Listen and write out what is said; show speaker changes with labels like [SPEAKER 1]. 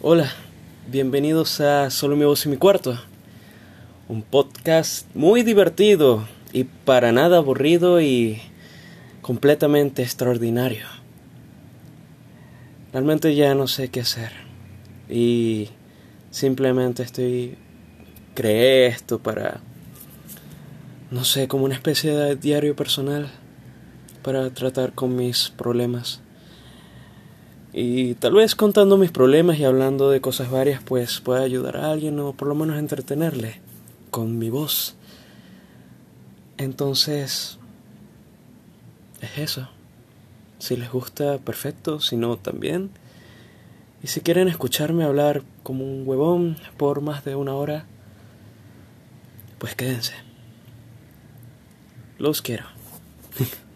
[SPEAKER 1] Hola, bienvenidos a Solo mi voz y mi cuarto. Un podcast muy divertido y para nada aburrido y completamente extraordinario. Realmente ya no sé qué hacer. Y simplemente estoy... Creé esto para... No sé, como una especie de diario personal para tratar con mis problemas. Y tal vez contando mis problemas y hablando de cosas varias, pues pueda ayudar a alguien o por lo menos entretenerle con mi voz. Entonces, es eso. Si les gusta, perfecto, si no, también. Y si quieren escucharme hablar como un huevón por más de una hora, pues quédense. Los quiero.